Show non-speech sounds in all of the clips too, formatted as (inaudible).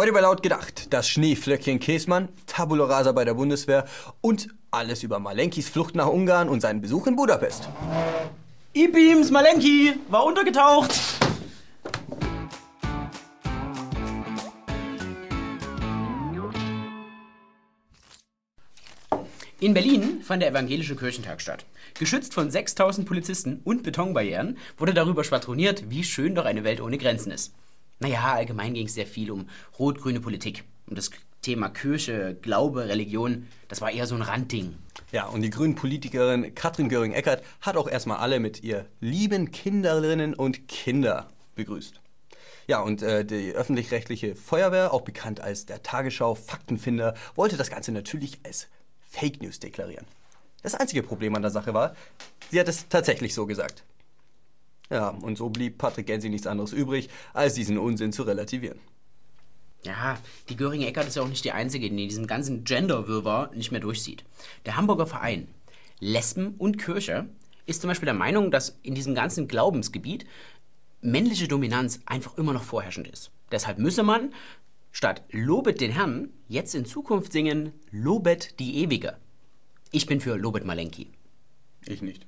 Heute bei Laut gedacht, das Schneeflöckchen Käsmann, Tabula Rasa bei der Bundeswehr und alles über Malenkis Flucht nach Ungarn und seinen Besuch in Budapest. Ibims Malenki war untergetaucht. In Berlin fand der evangelische Kirchentag statt. Geschützt von 6000 Polizisten und Betonbarrieren wurde darüber schwadroniert, wie schön doch eine Welt ohne Grenzen ist. Naja, allgemein ging es sehr viel um rot-grüne Politik. Um das Thema Kirche, Glaube, Religion, das war eher so ein Randding. Ja, und die grünen Politikerin Katrin Göring-Eckardt hat auch erstmal alle mit ihr lieben Kinderinnen und Kinder begrüßt. Ja, und äh, die öffentlich-rechtliche Feuerwehr, auch bekannt als der Tagesschau Faktenfinder, wollte das Ganze natürlich als Fake News deklarieren. Das einzige Problem an der Sache war, sie hat es tatsächlich so gesagt. Ja, und so blieb Patrick Gensi nichts anderes übrig, als diesen Unsinn zu relativieren. Ja, die Göring-Eckert ist ja auch nicht die Einzige, die in diesem ganzen Gender-Wirrwarr nicht mehr durchsieht. Der Hamburger Verein Lesben und Kirche ist zum Beispiel der Meinung, dass in diesem ganzen Glaubensgebiet männliche Dominanz einfach immer noch vorherrschend ist. Deshalb müsse man statt Lobet den Herrn jetzt in Zukunft singen Lobet die Ewige. Ich bin für Lobet Malenki. Ich nicht.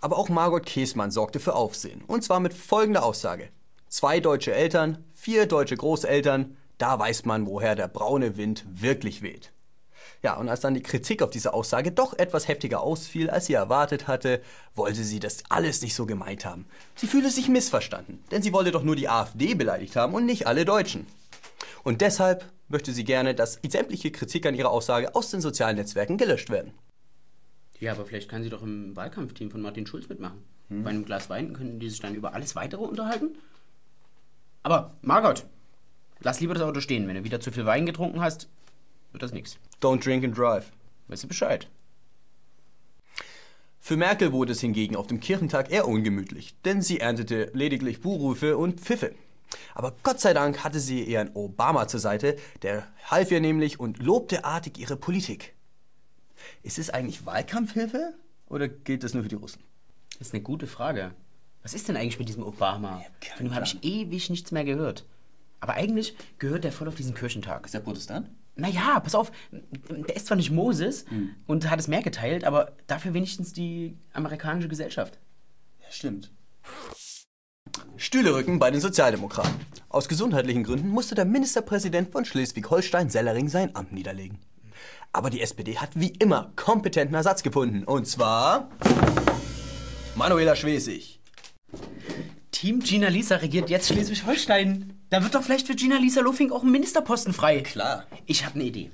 Aber auch Margot Käßmann sorgte für Aufsehen. Und zwar mit folgender Aussage. Zwei deutsche Eltern, vier deutsche Großeltern, da weiß man, woher der braune Wind wirklich weht. Ja, und als dann die Kritik auf diese Aussage doch etwas heftiger ausfiel, als sie erwartet hatte, wollte sie das alles nicht so gemeint haben. Sie fühle sich missverstanden, denn sie wollte doch nur die AfD beleidigt haben und nicht alle Deutschen. Und deshalb möchte sie gerne, dass sämtliche Kritik an ihrer Aussage aus den sozialen Netzwerken gelöscht werden. Ja, aber vielleicht kann sie doch im Wahlkampfteam von Martin Schulz mitmachen. Hm. Bei einem Glas Wein könnten die sich dann über alles weitere unterhalten. Aber, Margot, lass lieber das Auto stehen. Wenn du wieder zu viel Wein getrunken hast, wird das nichts. Don't drink and drive. Weißt du Bescheid? Für Merkel wurde es hingegen auf dem Kirchentag eher ungemütlich, denn sie erntete lediglich Buhrufe und Pfiffe. Aber Gott sei Dank hatte sie ihren Obama zur Seite, der half ihr nämlich und lobte artig ihre Politik. Ist es eigentlich Wahlkampfhilfe oder gilt das nur für die Russen? Das ist eine gute Frage. Was ist denn eigentlich mit diesem Obama? Von dem habe ich ewig nichts mehr gehört. Aber eigentlich gehört der voll auf diesen Kirchentag. Ist der Protestant? Naja, pass auf, der ist zwar nicht Moses mhm. und hat es mehr geteilt, aber dafür wenigstens die amerikanische Gesellschaft. Ja, stimmt. Stühlerücken bei den Sozialdemokraten. Aus gesundheitlichen Gründen musste der Ministerpräsident von Schleswig-Holstein-Sellering sein Amt niederlegen. Aber die SPD hat wie immer kompetenten Ersatz gefunden. Und zwar Manuela Schwesig. Team Gina Lisa regiert jetzt Schleswig-Holstein. Da wird doch vielleicht für Gina Lisa Lofing auch ein Ministerposten frei. Klar. Ich habe eine Idee.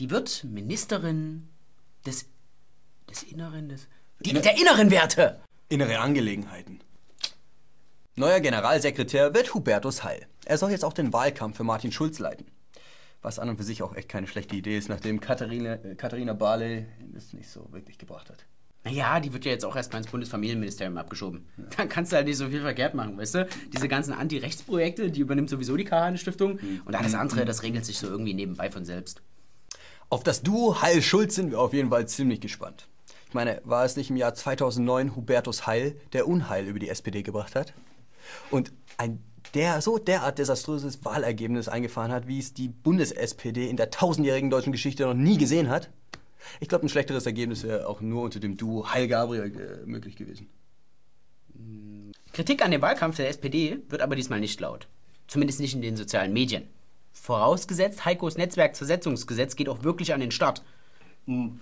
Die wird Ministerin des des Inneren des die, der inneren Werte. Innere Angelegenheiten. Neuer Generalsekretär wird Hubertus Heil. Er soll jetzt auch den Wahlkampf für Martin Schulz leiten. Was an und für sich auch echt keine schlechte Idee ist, nachdem Katharina, äh, Katharina Barley das nicht so wirklich gebracht hat. Naja, die wird ja jetzt auch erstmal ins Bundesfamilienministerium abgeschoben. Ja. Dann kannst du halt nicht so viel verkehrt machen, weißt du? Diese ganzen Anti-Rechts-Projekte, die übernimmt sowieso die KHN-Stiftung. Mhm. Und alles andere, das regelt sich so irgendwie nebenbei von selbst. Auf das Duo Heil-Schulz sind wir auf jeden Fall ziemlich gespannt. Ich meine, war es nicht im Jahr 2009 Hubertus Heil, der Unheil über die SPD gebracht hat? Und ein der so derart desaströses Wahlergebnis eingefahren hat, wie es die Bundes-SPD in der tausendjährigen deutschen Geschichte noch nie gesehen hat. Ich glaube, ein schlechteres Ergebnis wäre auch nur unter dem Duo Heil Gabriel äh, möglich gewesen. Kritik an dem Wahlkampf der SPD wird aber diesmal nicht laut. Zumindest nicht in den sozialen Medien. Vorausgesetzt, Heikos Netzwerkzersetzungsgesetz geht auch wirklich an den Start. Hm.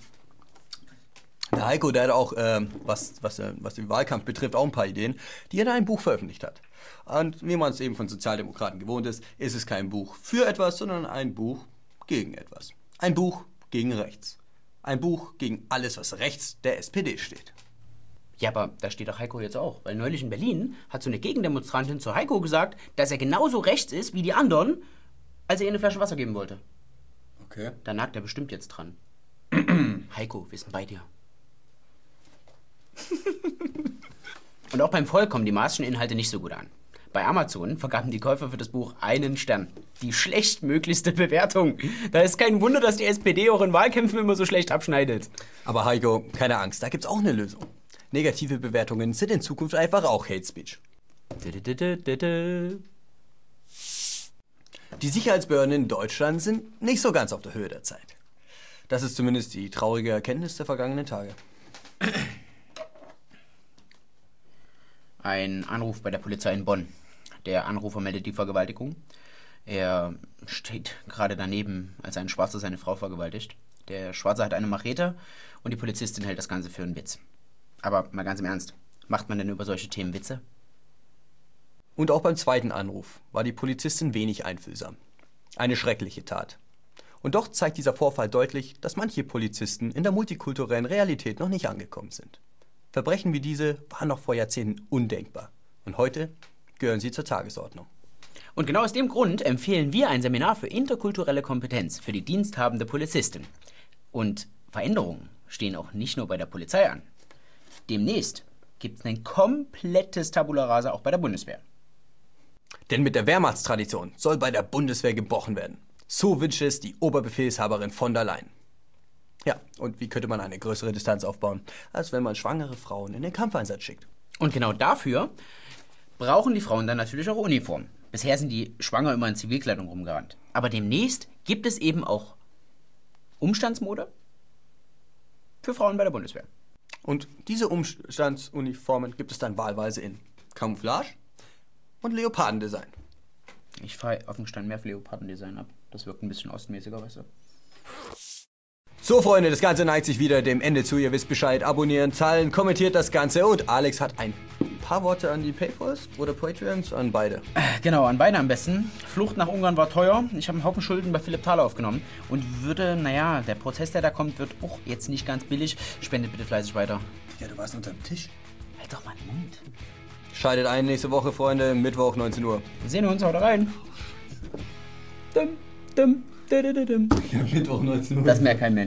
Der Heiko, der hat auch, äh, was, was, äh, was den Wahlkampf betrifft, auch ein paar Ideen, die er in einem Buch veröffentlicht hat. Und wie man es eben von Sozialdemokraten gewohnt ist, ist es kein Buch für etwas, sondern ein Buch gegen etwas. Ein Buch gegen rechts. Ein Buch gegen alles, was rechts der SPD steht. Ja, aber da steht doch Heiko jetzt auch. Weil neulich in Berlin hat so eine Gegendemonstrantin zu Heiko gesagt, dass er genauso rechts ist wie die anderen, als er ihr eine Flasche Wasser geben wollte. Okay. Da nagt er bestimmt jetzt dran. (clears throat) Heiko, wir sind bei dir. (laughs) Und auch beim Volk kommen die Maßschen Inhalte nicht so gut an. Bei Amazon vergaben die Käufer für das Buch einen Stern. Die schlechtmöglichste Bewertung. Da ist kein Wunder, dass die SPD auch in Wahlkämpfen immer so schlecht abschneidet. Aber Heiko, keine Angst, da gibt's auch eine Lösung. Negative Bewertungen sind in Zukunft einfach auch Hate Speech. Die Sicherheitsbehörden in Deutschland sind nicht so ganz auf der Höhe der Zeit. Das ist zumindest die traurige Erkenntnis der vergangenen Tage. Ein Anruf bei der Polizei in Bonn. Der Anrufer meldet die Vergewaltigung. Er steht gerade daneben, als ein Schwarzer seine Frau vergewaltigt. Der Schwarze hat eine Machete und die Polizistin hält das Ganze für einen Witz. Aber mal ganz im Ernst, macht man denn über solche Themen Witze? Und auch beim zweiten Anruf war die Polizistin wenig einfühlsam. Eine schreckliche Tat. Und doch zeigt dieser Vorfall deutlich, dass manche Polizisten in der multikulturellen Realität noch nicht angekommen sind. Verbrechen wie diese waren noch vor Jahrzehnten undenkbar. Und heute gehören sie zur Tagesordnung. Und genau aus dem Grund empfehlen wir ein Seminar für interkulturelle Kompetenz für die diensthabende Polizistin. Und Veränderungen stehen auch nicht nur bei der Polizei an. Demnächst gibt es ein komplettes Tabula Rasa auch bei der Bundeswehr. Denn mit der Wehrmachtstradition soll bei der Bundeswehr gebrochen werden. So wünscht es die Oberbefehlshaberin von der Leyen. Ja, und wie könnte man eine größere Distanz aufbauen, als wenn man schwangere Frauen in den Kampfeinsatz schickt? Und genau dafür brauchen die Frauen dann natürlich auch Uniform. Bisher sind die Schwanger immer in Zivilkleidung rumgerannt. Aber demnächst gibt es eben auch Umstandsmode für Frauen bei der Bundeswehr. Und diese Umstandsuniformen gibt es dann wahlweise in Camouflage und Leopardendesign. Ich fahre auf dem Stand mehr für Leopardendesign ab. Das wirkt ein bisschen ostmäßiger, weißt du. So, Freunde, das Ganze neigt sich wieder dem Ende zu. Ihr wisst Bescheid. Abonnieren, teilen, kommentiert das Ganze. Und Alex hat ein paar Worte an die Paypals oder Patreons, an beide. Genau, an beide am besten. Flucht nach Ungarn war teuer. Ich habe einen Haufen Schulden bei Philipp Thaler aufgenommen. Und würde, naja, der Prozess, der da kommt, wird auch jetzt nicht ganz billig. Spendet bitte fleißig weiter. Ja, du warst unter dem Tisch. Halt doch mal den Mund. Schaltet ein nächste Woche, Freunde, Mittwoch 19 Uhr. Wir sehen uns, haut rein. Dum, dum, dum, dum, dum, dum. Mittwoch 19 Uhr. Das merkt kein Mensch.